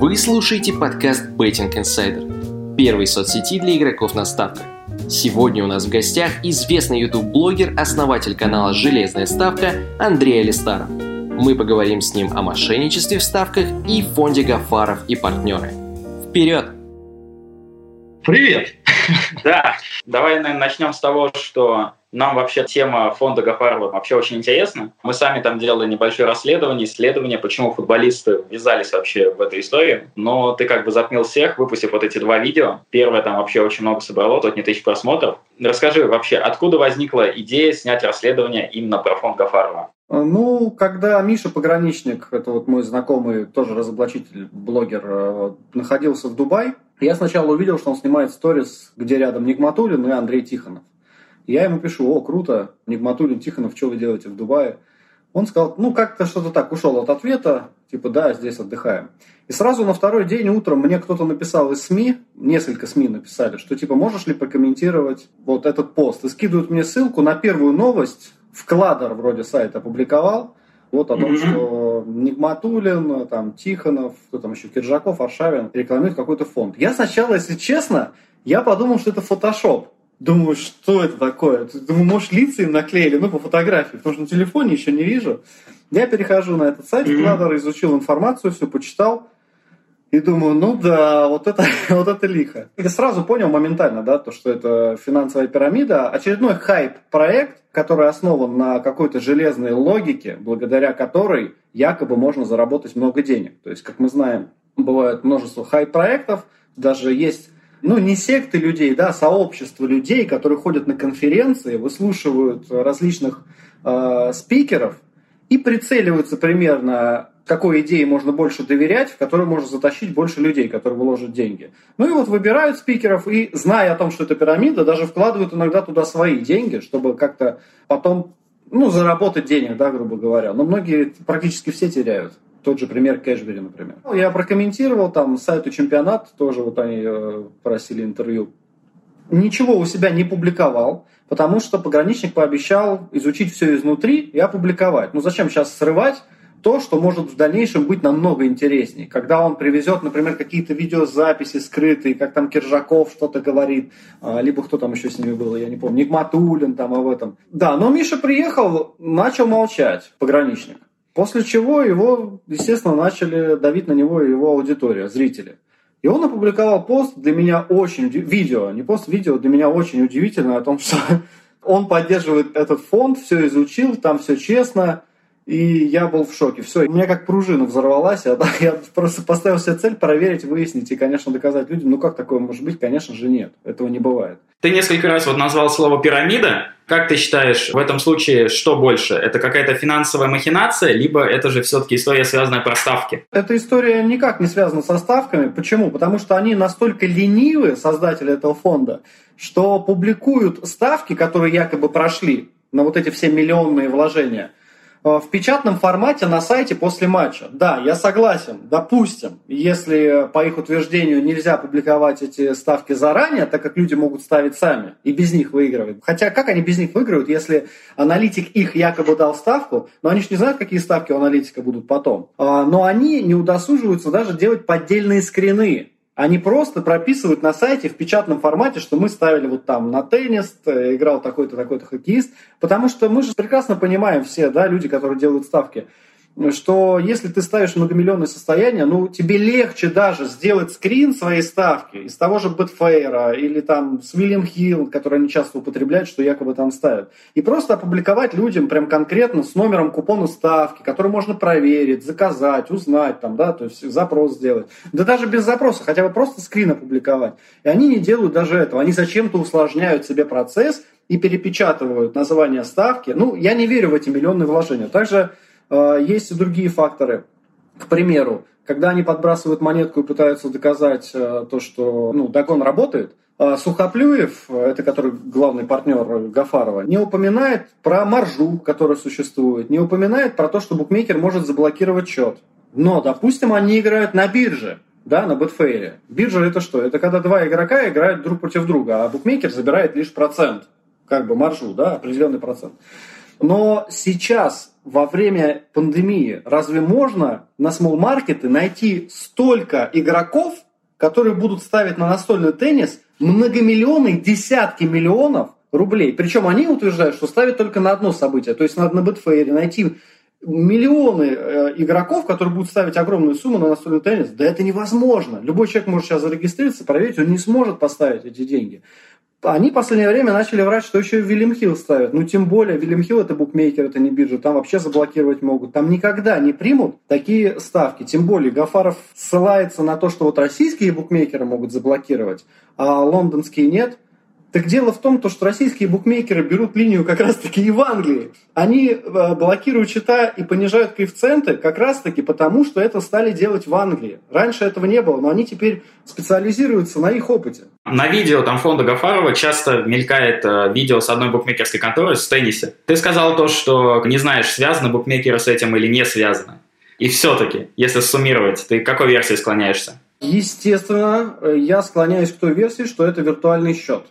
Вы слушаете подкаст Betting Insider, первой соцсети для игроков на ставках. Сегодня у нас в гостях известный YouTube-блогер, основатель канала «Железная ставка» Андрей Алистаров. Мы поговорим с ним о мошенничестве в ставках и фонде Гафаров и партнеры. Вперед! Привет! Да, давай, наверное, начнем с того, что нам вообще тема фонда Гафарова вообще очень интересна. Мы сами там делали небольшое расследование, исследование, почему футболисты ввязались вообще в эту историю. Но ты как бы затмил всех, выпустив вот эти два видео. Первое там вообще очень много собрало, сотни тысяч просмотров. Расскажи вообще, откуда возникла идея снять расследование именно про фонд Гафарова? Ну, когда Миша Пограничник, это вот мой знакомый, тоже разоблачитель, блогер, э, находился в Дубае, я сначала увидел, что он снимает сторис, где рядом Нигматулин и Андрей Тихонов. Я ему пишу, о, круто, Нигматулин, Тихонов, что вы делаете в Дубае? Он сказал, ну, как-то что-то так, ушел от ответа, типа, да, здесь отдыхаем. И сразу на второй день утром мне кто-то написал из СМИ, несколько СМИ написали, что, типа, можешь ли прокомментировать вот этот пост? И скидывают мне ссылку на первую новость, вкладер вроде сайт опубликовал, вот о том, mm-hmm. что Нигматулин, там, Тихонов, кто там еще, Киржаков, Аршавин рекламируют какой-то фонд. Я сначала, если честно, я подумал, что это фотошоп. Думаю, что это такое? Думаю, может, лица им наклеили, ну, по фотографии, потому что на телефоне еще не вижу. Я перехожу на этот сайт, mm-hmm. изучил информацию, все почитал. И думаю, ну да, вот это, вот это лихо. И сразу понял моментально, да, то, что это финансовая пирамида. Очередной хайп-проект, который основан на какой-то железной логике, благодаря которой якобы можно заработать много денег. То есть, как мы знаем, бывает множество хайп-проектов, даже есть ну, не секты людей, да, сообщество людей, которые ходят на конференции, выслушивают различных э, спикеров и прицеливаются примерно, какой идее можно больше доверять, в которую можно затащить больше людей, которые вложат деньги. Ну и вот выбирают спикеров и, зная о том, что это пирамида, даже вкладывают иногда туда свои деньги, чтобы как-то потом ну, заработать денег, да, грубо говоря. Но многие, практически все теряют. Тот же пример Кэшбери, например. Я прокомментировал там сайту чемпионат, тоже вот они э, просили интервью. Ничего у себя не публиковал, потому что пограничник пообещал изучить все изнутри и опубликовать. Ну зачем сейчас срывать то, что может в дальнейшем быть намного интереснее. Когда он привезет, например, какие-то видеозаписи скрытые, как там Киржаков что-то говорит, а, либо кто там еще с ними был, я не помню, Нигматулин там об этом. Да, но Миша приехал, начал молчать, пограничник. После чего его, естественно, начали давить на него его аудитория, зрители. И он опубликовал пост для меня очень, видео, не пост, видео, для меня очень удивительно о том, что он поддерживает этот фонд, все изучил, там все честно, и я был в шоке. Все, у меня как пружина взорвалась. Я, я просто поставил себе цель проверить, выяснить и, конечно, доказать людям, ну как такое может быть? Конечно же нет. Этого не бывает. Ты несколько раз вот назвал слово «пирамида». Как ты считаешь, в этом случае что больше? Это какая-то финансовая махинация, либо это же все-таки история, связанная про ставки? Эта история никак не связана со ставками. Почему? Потому что они настолько ленивы, создатели этого фонда, что публикуют ставки, которые якобы прошли на вот эти все миллионные вложения – в печатном формате на сайте после матча. Да, я согласен. Допустим, если по их утверждению нельзя публиковать эти ставки заранее, так как люди могут ставить сами и без них выигрывать. Хотя как они без них выигрывают, если аналитик их якобы дал ставку, но они же не знают, какие ставки у аналитика будут потом. А, но они не удосуживаются даже делать поддельные скрины они просто прописывают на сайте в печатном формате, что мы ставили вот там на теннис, э, играл такой-то, такой-то хоккеист, потому что мы же прекрасно понимаем все, да, люди, которые делают ставки, что если ты ставишь многомиллионное состояние, ну, тебе легче даже сделать скрин своей ставки из того же Бетфейра или там с Уильям Хилл, который они часто употребляют, что якобы там ставят. И просто опубликовать людям прям конкретно с номером купона ставки, который можно проверить, заказать, узнать там, да, то есть запрос сделать. Да даже без запроса, хотя бы просто скрин опубликовать. И они не делают даже этого. Они зачем-то усложняют себе процесс и перепечатывают название ставки. Ну, я не верю в эти миллионные вложения. Также есть и другие факторы. К примеру, когда они подбрасывают монетку и пытаются доказать э, то, что ну, догон работает, а Сухоплюев, это который главный партнер Гафарова, не упоминает про маржу, которая существует, не упоминает про то, что букмекер может заблокировать счет. Но, допустим, они играют на бирже, да, на Бетфейре. Биржа это что? Это когда два игрока играют друг против друга, а букмекер забирает лишь процент, как бы маржу, да, определенный процент. Но сейчас, во время пандемии, разве можно на small маркеты найти столько игроков, которые будут ставить на настольный теннис многомиллионные, десятки миллионов рублей. Причем они утверждают, что ставят только на одно событие. То есть надо на Бетфейре найти миллионы э, игроков, которые будут ставить огромную сумму на настольный теннис. Да это невозможно. Любой человек может сейчас зарегистрироваться, проверить, он не сможет поставить эти деньги. Они в последнее время начали врать, что еще и Вильям Хилл ставят. Ну, тем более, Вильям Хилл это букмекер, это не биржа. Там вообще заблокировать могут. Там никогда не примут такие ставки. Тем более, Гафаров ссылается на то, что вот российские букмекеры могут заблокировать, а лондонские нет – так дело в том, что российские букмекеры берут линию как раз-таки и в Англии. Они э, блокируют счета и понижают коэффициенты как раз-таки потому, что это стали делать в Англии. Раньше этого не было, но они теперь специализируются на их опыте. На видео там фонда Гафарова часто мелькает э, видео с одной букмекерской конторой с теннисе. Ты сказал то, что не знаешь, связаны букмекеры с этим или не связаны. И все-таки, если суммировать, ты к какой версии склоняешься? Естественно, э, я склоняюсь к той версии, что это виртуальный счет.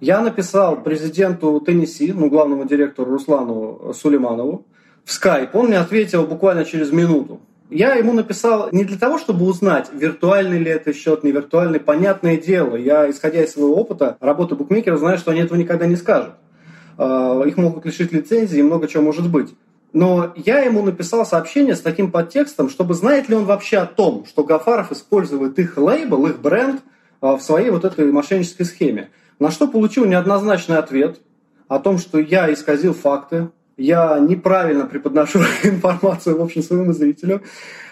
Я написал президенту Теннесси, ну, главному директору Руслану Сулейманову, в скайп. Он мне ответил буквально через минуту. Я ему написал не для того, чтобы узнать, виртуальный ли это счет, не виртуальный, понятное дело. Я, исходя из своего опыта работы букмекера, знаю, что они этого никогда не скажут. А, их могут лишить лицензии и много чего может быть. Но я ему написал сообщение с таким подтекстом, чтобы знает ли он вообще о том, что Гафаров использует их лейбл, их бренд а, в своей вот этой мошеннической схеме. На что получил неоднозначный ответ о том, что я исказил факты, я неправильно преподношу информацию, в общем, своему зрителю.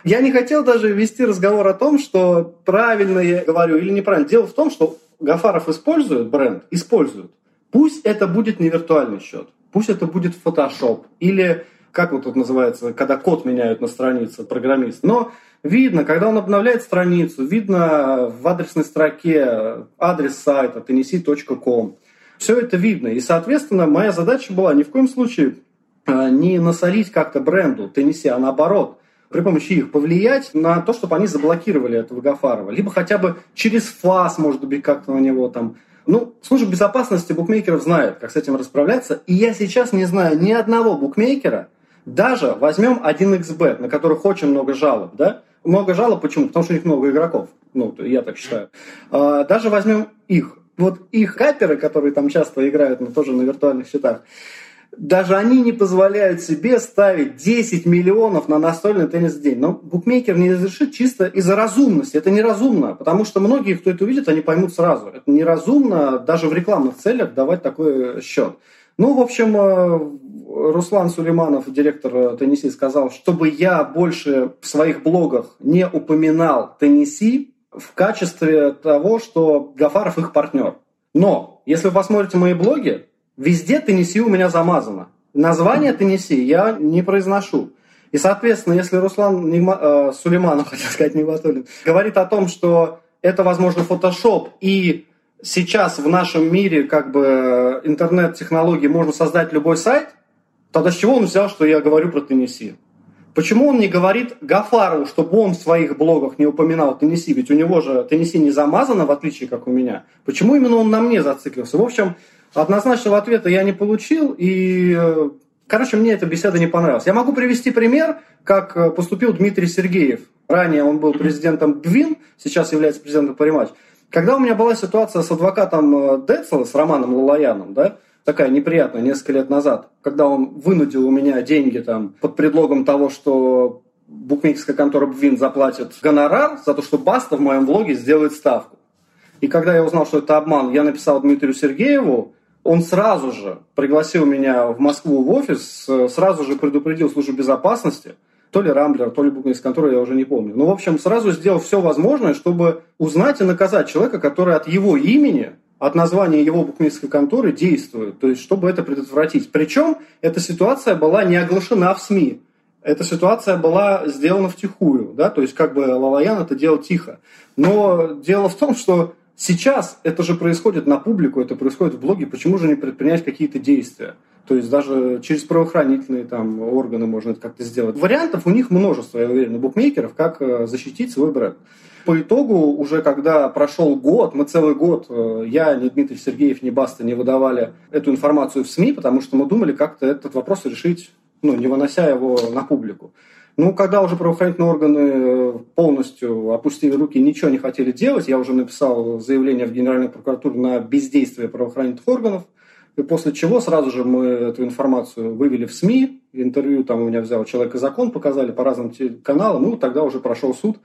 Я не хотел даже вести разговор о том, что правильно я говорю или неправильно. Дело в том, что Гафаров использует бренд, использует. Пусть это будет не виртуальный счет, пусть это будет Photoshop или как вот это называется, когда код меняют на странице программист. Но видно, когда он обновляет страницу, видно в адресной строке адрес сайта tennessee.com. Все это видно. И, соответственно, моя задача была ни в коем случае э, не насолить как-то бренду Tennessee, а наоборот, при помощи их повлиять на то, чтобы они заблокировали этого Гафарова. Либо хотя бы через ФАС, может быть, как-то на него там ну, служба безопасности букмекеров знает, как с этим расправляться. И я сейчас не знаю ни одного букмекера, даже возьмем 1xbet, на которых очень много жалоб, да? Много жалоб, почему? Потому что у них много игроков. Ну, я так считаю. А, даже возьмем их. Вот их каперы, которые там часто играют, но тоже на виртуальных счетах, даже они не позволяют себе ставить 10 миллионов на настольный теннис в день. Но букмекер не разрешит чисто из-за разумности. Это неразумно, потому что многие, кто это увидит, они поймут сразу. Это неразумно даже в рекламных целях давать такой счет. Ну, в общем, э, Руслан Сулейманов, директор Тенниси, сказал, чтобы я больше в своих блогах не упоминал Тенниси в качестве того, что Гафаров их партнер. Но, если вы посмотрите мои блоги, везде Тенниси у меня замазано. Название Тенниси я не произношу. И, соответственно, если Руслан Нигма, э, Сулейманов, хотел сказать, Нигматуллин, говорит о том, что это, возможно, фотошоп и сейчас в нашем мире как бы интернет-технологии можно создать любой сайт, тогда с чего он взял, что я говорю про Теннесси? Почему он не говорит Гафарову, чтобы он в своих блогах не упоминал Теннесси? Ведь у него же Теннесси не замазано, в отличие как у меня. Почему именно он на мне зациклился? В общем, однозначного ответа я не получил, и, э, короче, мне эта беседа не понравилась. Я могу привести пример, как э, поступил Дмитрий Сергеев. Ранее он был президентом БВИН, сейчас является президентом Париматч. Когда у меня была ситуация с адвокатом э, Децела, с Романом Лалаяном, да, такая неприятная несколько лет назад, когда он вынудил у меня деньги там под предлогом того, что букмекерская контора Бвин заплатит гонорар за то, что Баста в моем влоге сделает ставку. И когда я узнал, что это обман, я написал Дмитрию Сергееву, он сразу же пригласил меня в Москву в офис, э, сразу же предупредил службу безопасности – то ли Рамблер, то ли букмекерская контора, я уже не помню. Ну, в общем, сразу сделал все возможное, чтобы узнать и наказать человека, который от его имени, от названия его букмекерской конторы действует. То есть, чтобы это предотвратить. Причем эта ситуация была не оглашена в СМИ. Эта ситуация была сделана втихую, да, то есть как бы Лалаян это делал тихо. Но дело в том, что Сейчас это же происходит на публику, это происходит в блоге, почему же не предпринять какие-то действия? То есть даже через правоохранительные там, органы можно это как-то сделать. Вариантов у них множество, я уверен, у букмекеров, как э, защитить свой бренд. По итогу, уже когда прошел год, мы целый год, э, я, ни Дмитрий Сергеев, ни Баста не выдавали эту информацию в СМИ, потому что мы думали как-то этот вопрос решить, ну, не вынося его на публику. Ну, когда уже правоохранительные органы э, полностью опустили руки и ничего не хотели делать, я уже написал заявление в Генеральную прокуратуру на бездействие правоохранительных органов, и после чего сразу же мы эту информацию вывели в СМИ, интервью там у меня взял «Человек и закон», показали по разным каналам, ну, тогда уже прошел суд,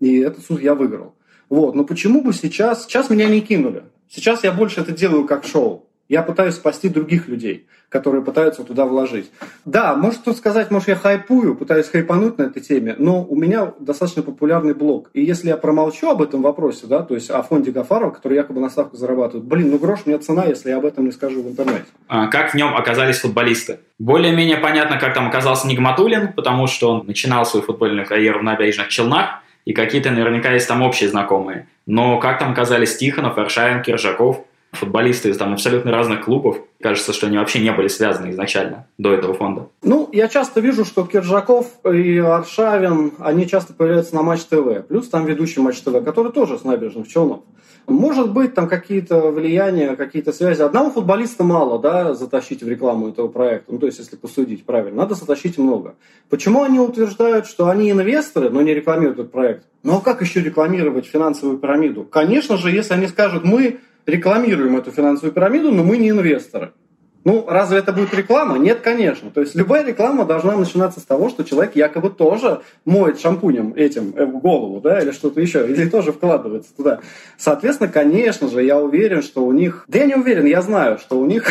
и этот суд я выиграл. Вот. Но почему бы сейчас... Сейчас меня не кинули. Сейчас я больше это делаю как шоу. Я пытаюсь спасти других людей, которые пытаются туда вложить. Да, может кто сказать, может я хайпую, пытаюсь хайпануть на этой теме, но у меня достаточно популярный блог. И если я промолчу об этом вопросе, да, то есть о фонде Гафарова, который якобы на ставку зарабатывает, блин, ну грош мне цена, если я об этом не скажу в интернете. А как в нем оказались футболисты? Более-менее понятно, как там оказался Нигматулин, потому что он начинал свою футбольную карьеру в набережных Челнах, и какие-то наверняка есть там общие знакомые. Но как там оказались Тихонов, Аршавин, Киржаков – футболисты из там абсолютно разных клубов. Кажется, что они вообще не были связаны изначально до этого фонда. Ну, я часто вижу, что Киржаков и Аршавин, они часто появляются на Матч ТВ. Плюс там ведущий Матч ТВ, который тоже с набережных Челнов. Может быть, там какие-то влияния, какие-то связи. Одного футболиста мало, да, затащить в рекламу этого проекта. Ну, то есть, если посудить правильно, надо затащить много. Почему они утверждают, что они инвесторы, но не рекламируют этот проект? Ну, а как еще рекламировать финансовую пирамиду? Конечно же, если они скажут, мы рекламируем эту финансовую пирамиду, но мы не инвесторы. Ну, разве это будет реклама? Нет, конечно. То есть любая реклама должна начинаться с того, что человек якобы тоже моет шампунем этим э, в голову, да, или что-то еще, или тоже вкладывается туда. Соответственно, конечно же, я уверен, что у них... Да я не уверен, я знаю, что у них,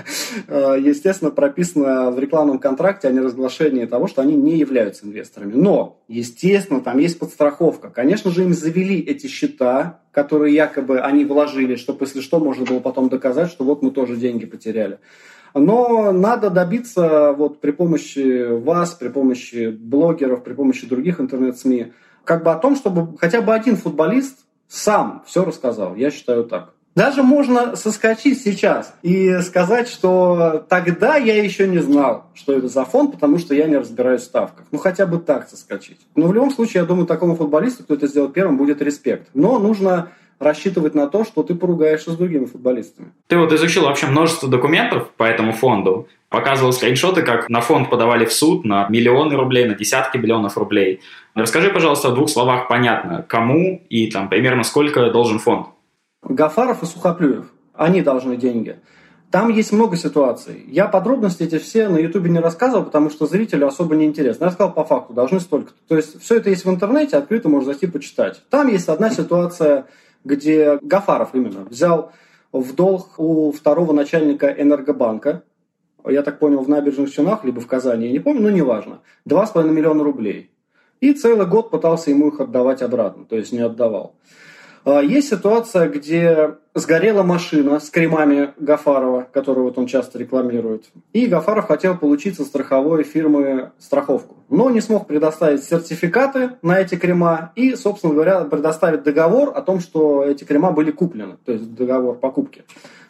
э, естественно, прописано в рекламном контракте о неразглашении того, что они не являются инвесторами. Но, естественно, там есть подстраховка. Конечно же, им завели эти счета, которые якобы они вложили, чтобы, если что, можно было потом доказать, что вот мы тоже деньги потеряли. Но надо добиться вот при помощи вас, при помощи блогеров, при помощи других интернет-СМИ, как бы о том, чтобы хотя бы один футболист сам все рассказал. Я считаю так. Даже можно соскочить сейчас и сказать, что тогда я еще не знал, что это за фонд, потому что я не разбираюсь в ставках. Ну, хотя бы так соскочить. Но в любом случае, я думаю, такому футболисту, кто это сделал первым, будет респект. Но нужно рассчитывать на то, что ты поругаешься с другими футболистами. Ты вот изучил вообще множество документов по этому фонду, показывал скриншоты, как на фонд подавали в суд на миллионы рублей, на десятки миллионов рублей. Расскажи, пожалуйста, в двух словах понятно, кому и там примерно сколько должен фонд. Гафаров и Сухоплюев. Они должны деньги. Там есть много ситуаций. Я подробности эти все на Ютубе не рассказывал, потому что зрителю особо не интересно. Я рассказал по факту, должны столько. То есть все это есть в интернете, открыто можно зайти почитать. Там есть одна ситуация, где Гафаров именно взял в долг у второго начальника Энергобанка, я так понял, в Набережных Челнах, либо в Казани, я не помню, но неважно, 2,5 миллиона рублей. И целый год пытался ему их отдавать обратно, то есть не отдавал. А, есть ситуация, где сгорела машина с кремами Гафарова, которую вот он часто рекламирует. И Гафаров хотел получить со страховой фирмы страховку. Но не смог предоставить сертификаты на эти крема и, собственно говоря, предоставить договор о том, что эти крема были куплены. То есть договор покупки.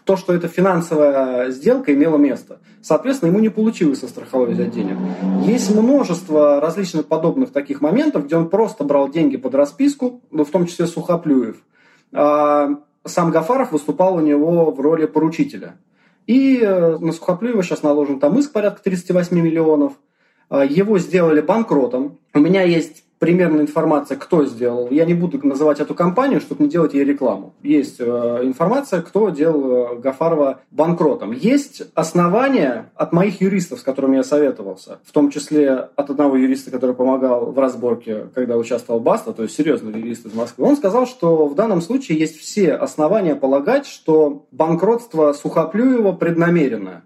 То, что эта финансовая сделка имела место. Соответственно, ему не получилось со страховой взять денег. Есть множество различных подобных таких моментов, где он просто брал деньги под расписку, ну, в том числе Сухоплюев. А сам Гафаров выступал у него в роли поручителя. И э, на Сухоплюева сейчас наложен там иск порядка 38 миллионов. А, его сделали банкротом. У меня есть примерная информация, кто сделал. Я не буду называть эту компанию, чтобы не делать ей рекламу. Есть э, информация, кто делал э, Гафарова банкротом. Есть основания от моих юристов, с которыми я советовался, в том числе от одного юриста, который помогал в разборке, когда участвовал Баста, то есть серьезный юрист из Москвы. Он сказал, что в данном случае есть все основания полагать, что банкротство Сухоплюева преднамеренное.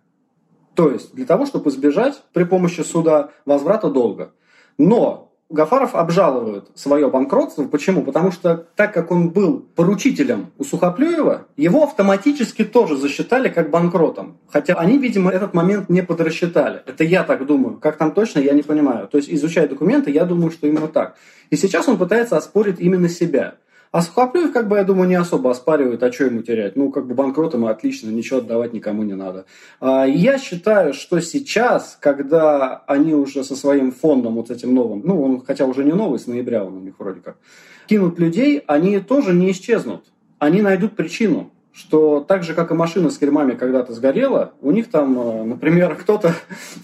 То есть для того, чтобы избежать при помощи суда возврата долга. Но Гафаров обжалует свое банкротство. Почему? Потому что так как он был поручителем у Сухоплюева, его автоматически тоже засчитали как банкротом. Хотя они, видимо, этот момент не подрасчитали. Это я так думаю. Как там точно, я не понимаю. То есть, изучая документы, я думаю, что именно так. И сейчас он пытается оспорить именно себя. А Сухоплюев, как бы, я думаю, не особо оспаривает, а что ему терять. Ну, как бы банкротом и отлично, ничего отдавать никому не надо. А, я считаю, что сейчас, когда они уже со своим фондом, вот этим новым, ну, он хотя уже не новый, с ноября он у них вроде как, кинут людей, они тоже не исчезнут. Они найдут причину что так же, как и машина с кермами когда-то сгорела, у них там, э, например, кто-то,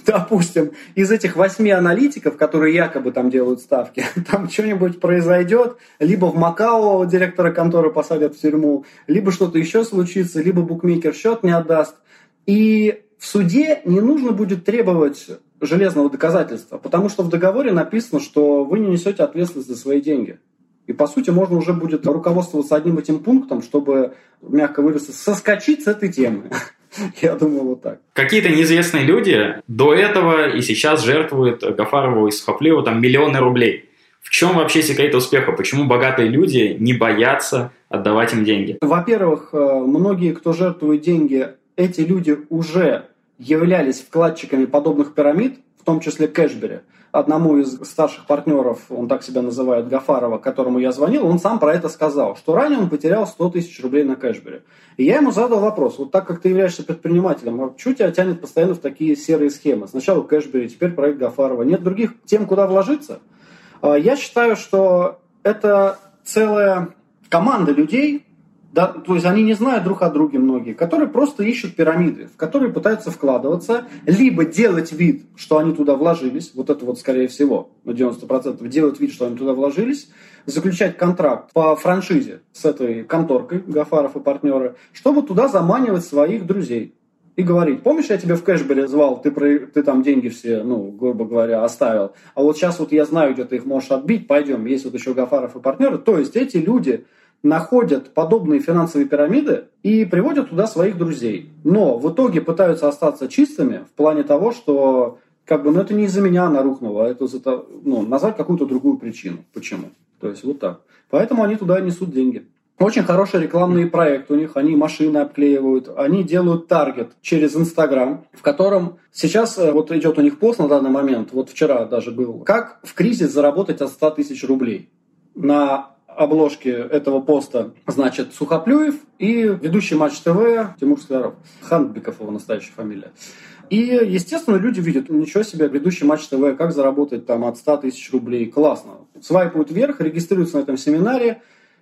допустим, из этих восьми аналитиков, которые якобы там делают ставки, там что-нибудь произойдет, либо в Макао директора конторы посадят в тюрьму, либо что-то еще случится, либо букмекер счет не отдаст. И в суде не нужно будет требовать железного доказательства, потому что в договоре написано, что вы не несете ответственность за свои деньги. И, по сути, можно уже будет руководствоваться одним этим пунктом, чтобы, мягко выразиться, соскочить с этой темы. Я думаю, вот так. Какие-то неизвестные люди до этого и сейчас жертвуют Гафарову и Сухоплеву там миллионы рублей. В чем вообще секрет успеха? Почему богатые люди не боятся отдавать им деньги? Во-первых, э, многие, кто жертвует деньги, эти люди уже являлись вкладчиками подобных пирамид, в том числе Кэшбери одному из старших партнеров, он так себя называет, Гафарова, которому я звонил, он сам про это сказал, что ранее он потерял 100 тысяч рублей на Кэшбери. И я ему задал вопрос, вот так как ты являешься предпринимателем, а что тебя тянет постоянно в такие серые схемы? Сначала Кэшбери, теперь проект Гафарова. Нет других тем, куда вложиться? А, я считаю, что это целая команда людей, да, то есть они не знают друг о друге многие, которые просто ищут пирамиды, в которые пытаются вкладываться, либо делать вид, что они туда вложились, вот это вот скорее всего, на 90% делать вид, что они туда вложились, заключать контракт по франшизе с этой конторкой Гафаров и партнеры, чтобы туда заманивать своих друзей и говорить, помнишь, я тебя в Кэшбери звал, ты, про, ты там деньги все, ну, грубо говоря, оставил, а вот сейчас вот я знаю, где ты их можешь отбить, пойдем, есть вот еще Гафаров и партнеры. То есть эти люди находят подобные финансовые пирамиды и приводят туда своих друзей. Но в итоге пытаются остаться чистыми в плане того, что как бы, ну это не из-за меня она рухнула, а это, это ну, назвать какую-то другую причину. Почему? То есть вот так. Поэтому они туда несут деньги. Очень хороший рекламный проект у них, они машины обклеивают, они делают таргет через Инстаграм, в котором сейчас э, вот идет у них пост на данный момент, вот вчера даже был, как в кризис заработать от 100 тысяч рублей. На обложке этого поста, значит, Сухоплюев и ведущий Матч ТВ Тимур Скляров. Ханбиков его настоящая фамилия. И, естественно, люди видят, ничего себе, ведущий Матч ТВ, как заработать там от 100 тысяч рублей, классно. Свайпают вверх, регистрируются на этом семинаре,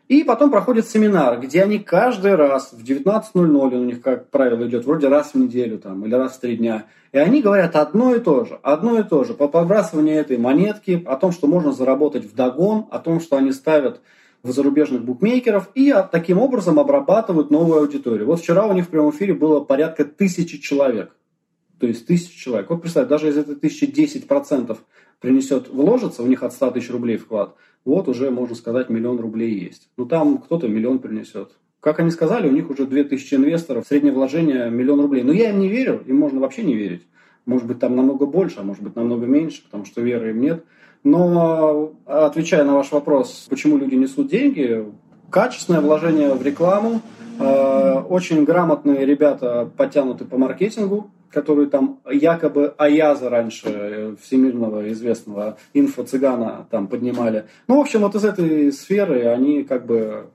и потом проходит семинар, где они каждый раз в 19.00, у них, как правило, идет вроде раз в неделю там, или раз в три дня, и они говорят одно и то же, одно и то же, по подбрасыванию этой монетки, о том, что можно заработать в догон, о том, что они ставят зарубежных букмекеров и таким образом обрабатывают новую аудиторию. Вот вчера у них в прямом эфире было порядка тысячи человек. То есть тысячи человек. Вот представь, даже из этой тысячи 10% принесет, вложится, у них от 100 тысяч рублей вклад, вот уже, можно сказать, миллион рублей есть. Ну там кто-то миллион принесет. Как они сказали, у них уже 2000 инвесторов, среднее вложение миллион рублей. Но я им не верю, им можно вообще не верить. Может быть, там намного больше, а может быть, намного меньше, потому что веры им нет. Но, отвечая на ваш вопрос, почему люди несут деньги, качественное вложение в рекламу, э, очень грамотные ребята подтянуты по маркетингу, которые там якобы Аяза раньше, э, всемирного известного инфо-цыгана там поднимали. Ну, в общем, вот из этой сферы они как бы...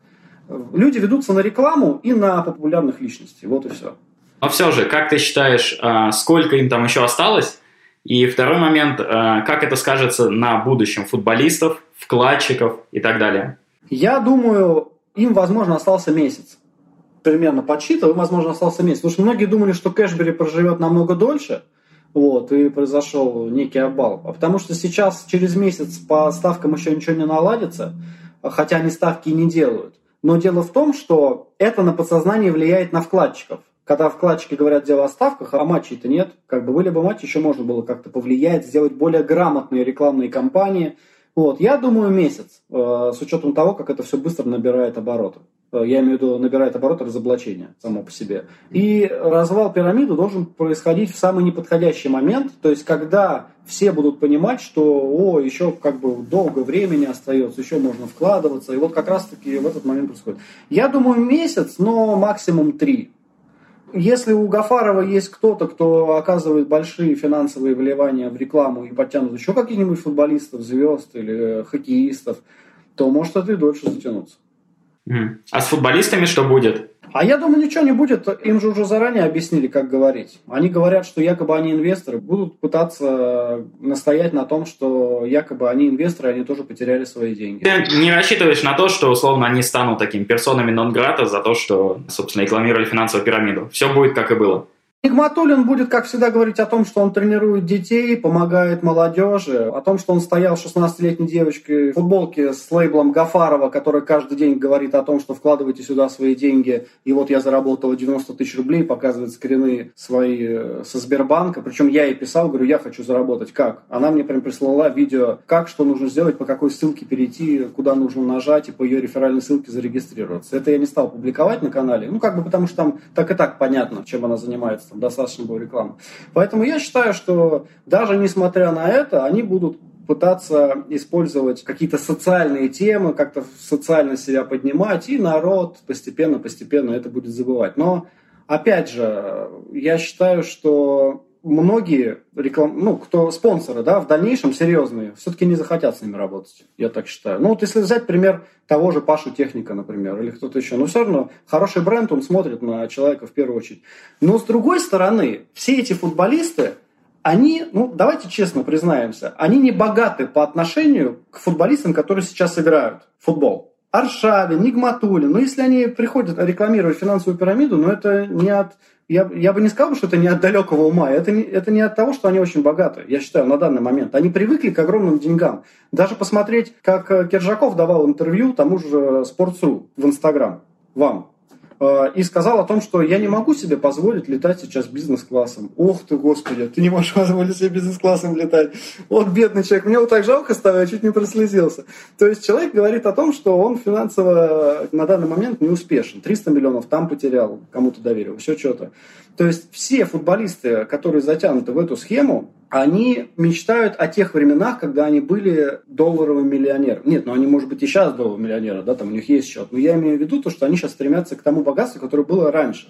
Люди ведутся на рекламу и на популярных личностей. Вот и все. Но все же, как ты считаешь, а, сколько им там еще осталось? И второй момент, а, как это скажется на будущем футболистов, вкладчиков и так далее? Я думаю, им, возможно, остался месяц. Примерно подсчитываю, им, возможно, остался месяц. Потому что многие думали, что Кэшбери проживет намного дольше, вот, и произошел некий обвал. А потому что сейчас, через месяц, по ставкам еще ничего не наладится, хотя они ставки и не делают. Но дело в том, что это на подсознание влияет на вкладчиков когда вкладчики говорят дело о ставках, а матчей-то нет, как бы были бы матчи, еще можно было как-то повлиять, сделать более грамотные рекламные кампании. Вот. Я думаю, месяц, э, с учетом того, как это все быстро набирает обороты. Э, я имею в виду, набирает обороты разоблачения само по себе. И развал пирамиды должен происходить в самый неподходящий момент, то есть когда все будут понимать, что о, еще как бы долго времени остается, еще можно вкладываться, и вот как раз-таки в этот момент происходит. Я думаю, месяц, но максимум три. Если у Гафарова есть кто-то, кто оказывает большие финансовые вливания в рекламу и подтянут еще каких-нибудь футболистов, звезд или хоккеистов, то может это и дольше затянуться. А с футболистами что будет? А я думаю, ничего не будет. Им же уже заранее объяснили, как говорить. Они говорят, что якобы они инвесторы, будут пытаться настоять на том, что якобы они инвесторы, они тоже потеряли свои деньги. Ты не рассчитываешь на то, что условно они станут такими персонами нон-грата за то, что, собственно, рекламировали финансовую пирамиду. Все будет как и было. Нигматуллин будет, как всегда, говорить о том, что он тренирует детей, помогает молодежи, о том, что он стоял с 16-летней девочкой в футболке с лейблом Гафарова, который каждый день говорит о том, что вкладывайте сюда свои деньги, и вот я заработала 90 тысяч рублей, показывает скрины свои э, со Сбербанка. Причем я ей писал, говорю, я хочу заработать. Как? Она мне прям прислала видео, как, что нужно сделать, по какой ссылке перейти, куда нужно нажать, и по ее реферальной ссылке зарегистрироваться. Это я не стал публиковать на канале, ну как бы потому что там так и так понятно, чем она занимается там достаточно было рекламы. Поэтому я считаю, что даже несмотря на это, они будут пытаться использовать какие-то социальные темы, как-то социально себя поднимать, и народ постепенно-постепенно это будет забывать. Но, опять же, я считаю, что многие реклам... ну, кто спонсоры, да, в дальнейшем серьезные, все-таки не захотят с ними работать, я так считаю. Ну, вот если взять пример того же Пашу Техника, например, или кто-то еще, но все равно хороший бренд, он смотрит на человека в первую очередь. Но с другой стороны, все эти футболисты, они, ну, давайте честно признаемся, они не богаты по отношению к футболистам, которые сейчас играют в футбол. Аршавин, Нигматулин, ну, если они приходят рекламировать финансовую пирамиду, ну, это не от я, я бы не сказал, что это не от далекого ума. Это не, это не от того, что они очень богаты, я считаю, на данный момент. Они привыкли к огромным деньгам. Даже посмотреть, как Киржаков давал интервью тому же Sports.ru в Инстаграм вам. Э, и сказал о том, что я не могу себе позволить летать сейчас бизнес-классом. Ох ты, господи, ты не можешь позволить себе бизнес-классом летать. Вот бедный человек, мне вот так жалко стало, я чуть не прослезился. То есть человек говорит о том, что он финансово на данный момент не успешен. 300 миллионов там потерял, кому-то доверил, еще что-то. То есть все футболисты, которые затянуты в эту схему, они мечтают о тех временах, когда они были долларовым миллионером. Нет, ну они, может быть, и сейчас долларовые миллионеры, да, там у них есть счет. Но я имею в виду то, что они сейчас стремятся к тому богатству, которое было раньше.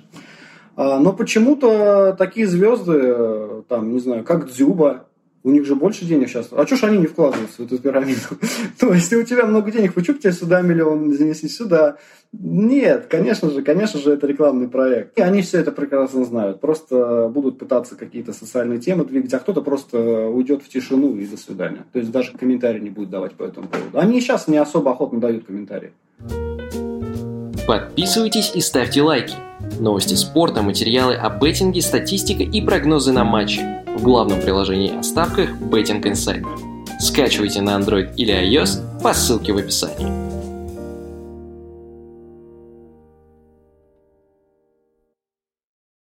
А, но почему-то такие звезды, там, не знаю, как Дзюба, у них же больше денег сейчас. А что ж они не вкладываются в эту пирамиду? Есть, если у тебя много денег, почему тебе сюда миллион занеси, сюда? Нет, конечно же, конечно же, это рекламный проект. И они все это прекрасно знают. Просто будут пытаться какие-то социальные темы двигать, а кто-то просто уйдет в тишину и до свидания. То есть даже комментарий не будет давать по этому поводу. Они сейчас не особо охотно дают комментарии. Подписывайтесь и ставьте лайки. Новости спорта, материалы о беттинге, статистика и прогнозы на матчи в главном приложении о ставках Betting Insider. Скачивайте на Android или iOS по ссылке в описании.